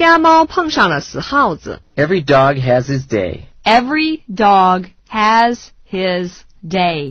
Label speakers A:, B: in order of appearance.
A: 瞎猫碰上了死耗子。
B: Every dog has his day.
C: Every dog has his day.